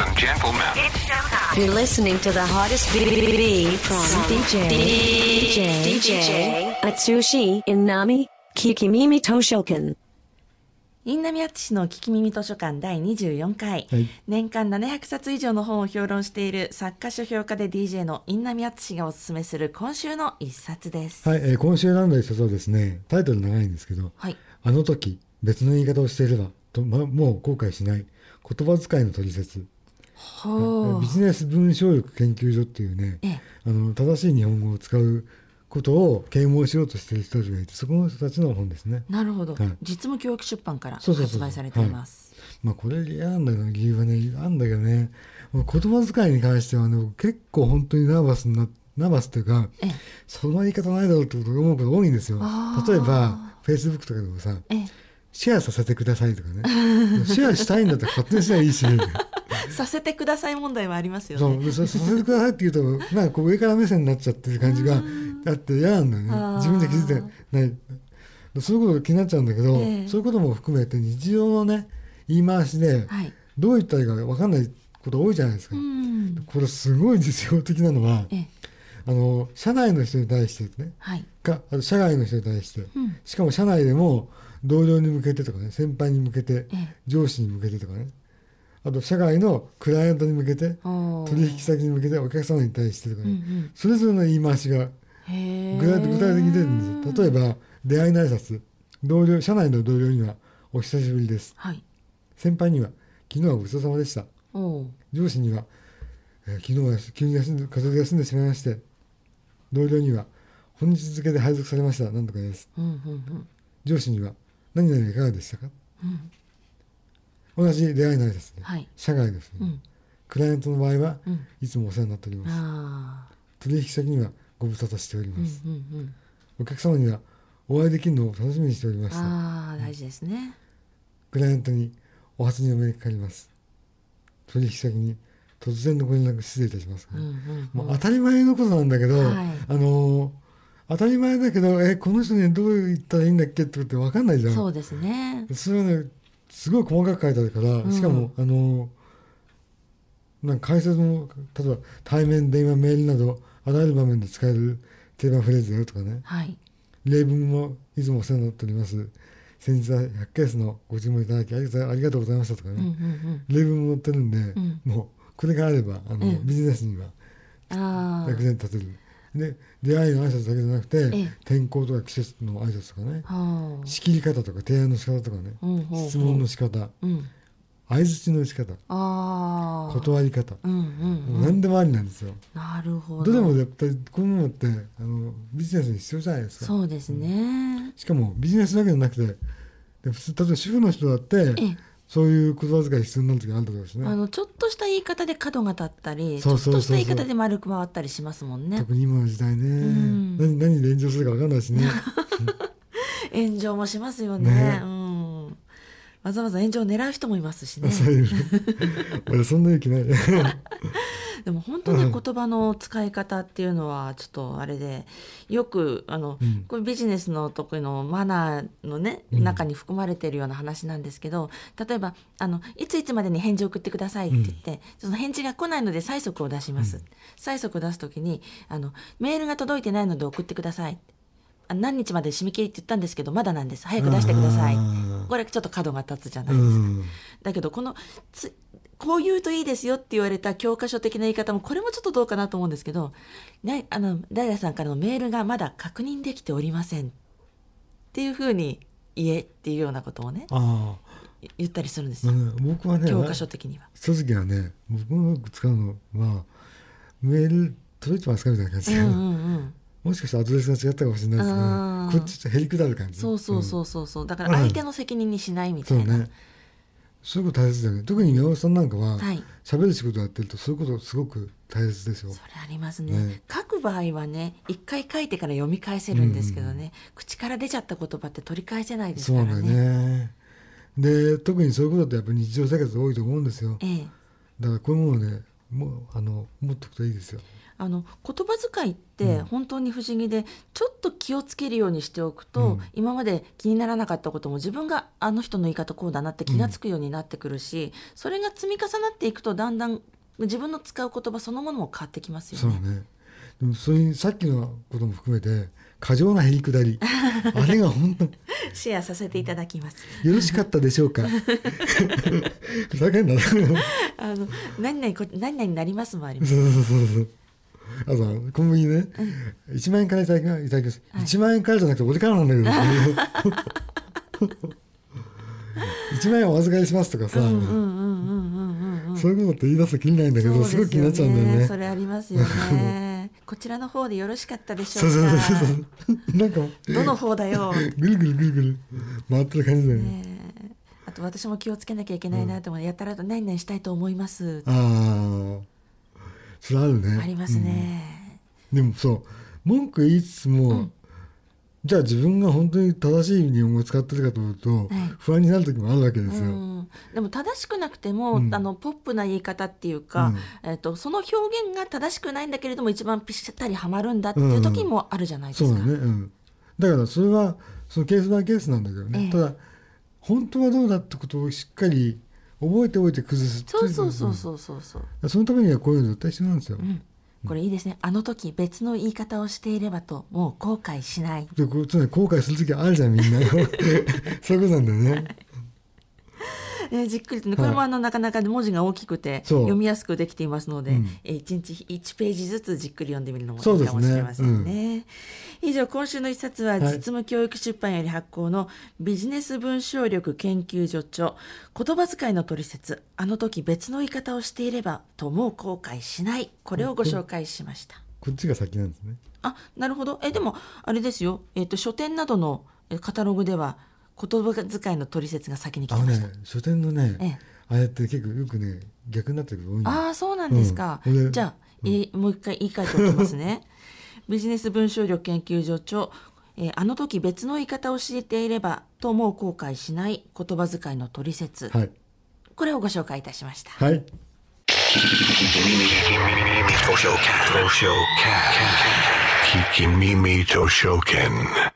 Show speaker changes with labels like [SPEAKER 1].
[SPEAKER 1] and gentlemen.
[SPEAKER 2] You're listening to the hottest BBB from DJ DJ DJ Atsushi Inami Kikimimi Toshokan.
[SPEAKER 3] インナミアッチ氏の聞き耳図書館第24回、
[SPEAKER 4] はい
[SPEAKER 3] 年間700冊以上の本を評論している作家書評家で DJ のインナミアッチ氏がおすすめする今週の一冊です。
[SPEAKER 4] はい、えー今週選んだ一冊はですね、タイトル長いんですけど、
[SPEAKER 3] はい。
[SPEAKER 4] あの時、別の言い方をしていれば、とま、もう後悔しない、言葉遣いの取説、ビ。ジネス文章力研究所っていうね
[SPEAKER 3] ええ、
[SPEAKER 4] あの正しい日本語を使うことを啓蒙しようとしている人たちがいて、そこの人たちの本ですね。
[SPEAKER 3] なるほど、
[SPEAKER 4] はい。
[SPEAKER 3] 実務教育出版から発売されています。
[SPEAKER 4] まあこれ嫌なんだけど理由はねあんだけどね言葉遣いに関してはね僕結構本当にナーバスになナーバスっていうか
[SPEAKER 3] ええ。
[SPEAKER 4] その言い方ないだろうってことを思うことが多いんですよ。例えばフェイスブックとかでもさ
[SPEAKER 3] ええ。
[SPEAKER 4] シェアさせてくださいとかね。シェアしたいんだったら勝手にしないいいし
[SPEAKER 3] させてください問題はありますよね。
[SPEAKER 4] そうさせてくださいって言うとなんかこう上から目線になっちゃってる感じがあって嫌なんだよね。自分で気づいてない。そういうことが気になっちゃうんだけど、
[SPEAKER 3] ええ。
[SPEAKER 4] そういうことも含めて日常のね言い回しで、
[SPEAKER 3] はい。
[SPEAKER 4] どう言ったらいいか分かんないこと多いじゃないですか。
[SPEAKER 3] うん。
[SPEAKER 4] これすごい実用的なのは
[SPEAKER 3] ええ。
[SPEAKER 4] あの社内の人に対してね。
[SPEAKER 3] はい。
[SPEAKER 4] かあと社外の人に対して、
[SPEAKER 3] うん。
[SPEAKER 4] しかも社内でも同僚に向けてとかね先輩に向けて
[SPEAKER 3] ええ。
[SPEAKER 4] 上司に向けてとかねあと社外のクライアントに向けて取引先に向けてお客様に対してとかね、
[SPEAKER 3] うんうん。
[SPEAKER 4] それぞれの言い回しが
[SPEAKER 3] へ
[SPEAKER 4] 具体的に出るんですよ。例えば出会いの挨拶。同僚社内の同僚には「お久しぶりです。
[SPEAKER 3] はい。」
[SPEAKER 4] 先輩には「昨日はごちそうさまでした」上司には、えー昨日は急に休んで風邪で休んでしまいまして。同僚には本日付で配属されました。なんとかです。
[SPEAKER 3] うんうんうん。
[SPEAKER 4] 上司には何々いかがでしたか？
[SPEAKER 3] うん
[SPEAKER 4] 同じ出会いの挨拶で、
[SPEAKER 3] はい。
[SPEAKER 4] 社外ですね、
[SPEAKER 3] うん。
[SPEAKER 4] クライアントの場合は、
[SPEAKER 3] うん。
[SPEAKER 4] いつもお世話になっております。取引先にはご無沙汰しており
[SPEAKER 3] うん
[SPEAKER 4] ます、
[SPEAKER 3] うんうん。
[SPEAKER 4] お客様にはお会いできるのを楽しみにしておりました
[SPEAKER 3] ああ大事ですね。
[SPEAKER 4] クライアントにお初にお目にかかります。取引先に突然のご連絡失礼いたします、
[SPEAKER 3] うんうん
[SPEAKER 4] もう当たり前のことなんだけど、
[SPEAKER 3] はい。
[SPEAKER 4] あのー当たり前だけどえこの人にどう言ったらいいんだっけってことって分かんないじゃん。
[SPEAKER 3] そうですね。
[SPEAKER 4] それはねすごい細かく書いてあるから、
[SPEAKER 3] ん
[SPEAKER 4] しかもあのーなんか解説も例えば対面電話メールなどあらゆる場面で使える定番フレーズだよとかね
[SPEAKER 3] はい。
[SPEAKER 4] 例文もいつもお世話になっております先日は100ケースのご注文いただきありがとうありがとうございましたとかね、
[SPEAKER 3] うんうんうん。
[SPEAKER 4] 例文も載ってるんで、
[SPEAKER 3] ん
[SPEAKER 4] もうこれがあればあの、
[SPEAKER 3] うん
[SPEAKER 4] ビジネスには。役に立てる。で出会いの挨拶だけじゃなくて、
[SPEAKER 3] ええ
[SPEAKER 4] 天候とか季節の挨拶とかね
[SPEAKER 3] はあ。
[SPEAKER 4] 仕切り方とか提案の仕方とかね、質問の仕方
[SPEAKER 3] うん。
[SPEAKER 4] 相づちの仕方。断り方、
[SPEAKER 3] うんうんうん。
[SPEAKER 4] 何でもありなんですよ。
[SPEAKER 3] なるほど。
[SPEAKER 4] どれもやっぱりこういうものってあのビジネスに必要じゃないですか。
[SPEAKER 3] そうですね。
[SPEAKER 4] しかもビジネスだけじゃなくてで普通例えば主婦の人だって
[SPEAKER 3] ええ
[SPEAKER 4] そういう言葉遣い必要になる時あるだろうしね。
[SPEAKER 3] あのちょっとした言い方で角が立ったり、ちょっとした言い方で丸く回ったりしますもんね。
[SPEAKER 4] 特に今の時代ね、
[SPEAKER 3] ん
[SPEAKER 4] 何何で炎上するか分かんないしね。
[SPEAKER 3] 炎上もしますよね。
[SPEAKER 4] ね
[SPEAKER 3] うん。わざわざ炎上を狙う人もいますしね。
[SPEAKER 4] そ俺そんな勇気ない。
[SPEAKER 3] でも本当に言葉の使い方っていうのはちょっとあれでよくあの、
[SPEAKER 4] うん。
[SPEAKER 3] これビジネスの得意のマナーのね
[SPEAKER 4] うん。
[SPEAKER 3] 中に含まれているような話なんですけど例えばあの「いついつまでに返事を送ってください」って言って、その返事が来ないので催促を出します。催促を出す時にあの「メールが届いてないので送ってください」あ何日まで締め切りって言ったんですけどまだなんです。早く出してください。これちょっと角が立つじゃないうですか。
[SPEAKER 4] ん。
[SPEAKER 3] だけどこのつこう言うといいですよって言われた教科書的な言い方もこれもちょっとどうかなと思うんですけど、ね、あのダイヤさんからのメールがまだ確認できておりませんっていうふうに言えっていうようなことをね
[SPEAKER 4] あ
[SPEAKER 3] 言ったりするんです
[SPEAKER 4] あ、
[SPEAKER 3] よ、
[SPEAKER 4] うん僕はね
[SPEAKER 3] 教科書的には。
[SPEAKER 4] 正直はね僕のよく使うのはメール届いてますかみたいな感じで、
[SPEAKER 3] うんうんうん、
[SPEAKER 4] もしかしたらアドレスが違ったかもしれないですね。こっちちょっとへりくだる感じ
[SPEAKER 3] そうそうそうそうそう。だから相手の責任にしないみたいな、
[SPEAKER 4] そうねそういうこと大切だよね。特に宮本さんなんかは
[SPEAKER 3] はい。
[SPEAKER 4] 喋、る仕事やってるとそういうことすごく大切ですよ。
[SPEAKER 3] それありますね。
[SPEAKER 4] ね。
[SPEAKER 3] 書く場合はね一回書いてから読み返せるんですけどね、口から出ちゃった言葉って取り返せないですからね。
[SPEAKER 4] よね。で特にそういうことってやっぱり日常生活で多いと思うんですよ。
[SPEAKER 3] ええ。
[SPEAKER 4] だからこういうものをねもうあの持っておくといいですよ
[SPEAKER 3] あの言葉遣いって本当に不思議で、ちょっと気をつけるようにしておくと、
[SPEAKER 4] うん。
[SPEAKER 3] 今まで気にならなかったことも自分があの人の言い方こうだなって気がつくようになってくるし、それが積み重なっていくとだんだん自分の使う言葉そのものも変わってきますよね。
[SPEAKER 4] そうね。でもそういうさっきのことも含めて過剰なへりくだり。あれが本当
[SPEAKER 3] シェアさせていただきます。
[SPEAKER 4] よろしかったでしょうか？ふざけんな。そう
[SPEAKER 3] あの何々こ何々になりますもあります。
[SPEAKER 4] そうそうそうあとコンビニね、1万円からいただきますいただきます、1万円からじゃなくて俺からなんだけど。1万円お預かりしますとかさ、
[SPEAKER 3] うんうんうんうんうんうん。
[SPEAKER 4] そういうことって言い出すと気にないんだけどすごい気になっちゃうんだよね。
[SPEAKER 3] それありますよね。こちらの方でよろしかったでしょ
[SPEAKER 4] そううそうそう
[SPEAKER 3] か。
[SPEAKER 4] そう。なんか
[SPEAKER 3] どの方だよ。
[SPEAKER 4] ぐるぐるぐるぐる。回ってる感じだよね。
[SPEAKER 3] ねあと私も気をつけなきゃいけないなと思って、やったらと何々したいと思います。
[SPEAKER 4] ああそれあるね。
[SPEAKER 3] ありますね。
[SPEAKER 4] でもそう文句言いつつも、じゃあ自分が本当に正しい日本語を使ってるかというと、
[SPEAKER 3] はい。
[SPEAKER 4] 不安になる時もあるわけですよ。
[SPEAKER 3] うん、でも正しくなくても、
[SPEAKER 4] うん。
[SPEAKER 3] あのポップな言い方っていうか、えっとその表現が正しくないんだけれども一番ぴったりはまるんだっていう時もあるじゃないですか。
[SPEAKER 4] そうだね、うん、だからそれはそのケースバイケースなんだけどね、
[SPEAKER 3] ええ。
[SPEAKER 4] ただ本当はどうだってことをしっかり覚えておいて崩すってい
[SPEAKER 3] そうそうそうそうそうそう。
[SPEAKER 4] うんそのためにはこういうの絶対必要なんですよ。
[SPEAKER 3] うんこれいいですね。あの時別の言い方をしていればともう後悔しない。
[SPEAKER 4] でつまり後悔する時あるじゃんみんな そういうことなんだよね。
[SPEAKER 3] えーじっくりとね、これもあのなかなか文字が大きくて読みやすくできていますので、
[SPEAKER 4] うん。
[SPEAKER 3] えー一日一ページずつじっくり読んでみるのもいいかもしれませんね。以上今週の一冊は
[SPEAKER 4] はい。
[SPEAKER 3] 実務教育出版より発行のビジネス文章力研究所著言葉遣いの取説あの時別の言い方をしていればともう後悔しない。これをご紹介しました。
[SPEAKER 4] こっちが先なんですね。
[SPEAKER 3] あなるほど。えでもあれですよ、えっと書店などのえカタログでは言葉遣いの取説が先に来
[SPEAKER 4] あの
[SPEAKER 3] てました。
[SPEAKER 4] ね書店のね、
[SPEAKER 3] ええ。
[SPEAKER 4] あれって結構よくね逆になってる多い
[SPEAKER 3] ああそうなんですか、
[SPEAKER 4] うん。俺
[SPEAKER 3] じゃあ、えーもう一回言い換えておきますね。ビジネス文章力研究所著、えーあの時別の言い方を知っていればともう後悔しない言葉遣いの取説、
[SPEAKER 4] はい。
[SPEAKER 3] これをご紹介いたしました、
[SPEAKER 4] はい。
[SPEAKER 1] Kikimimi Toshoken. Kikimimi Toshoken.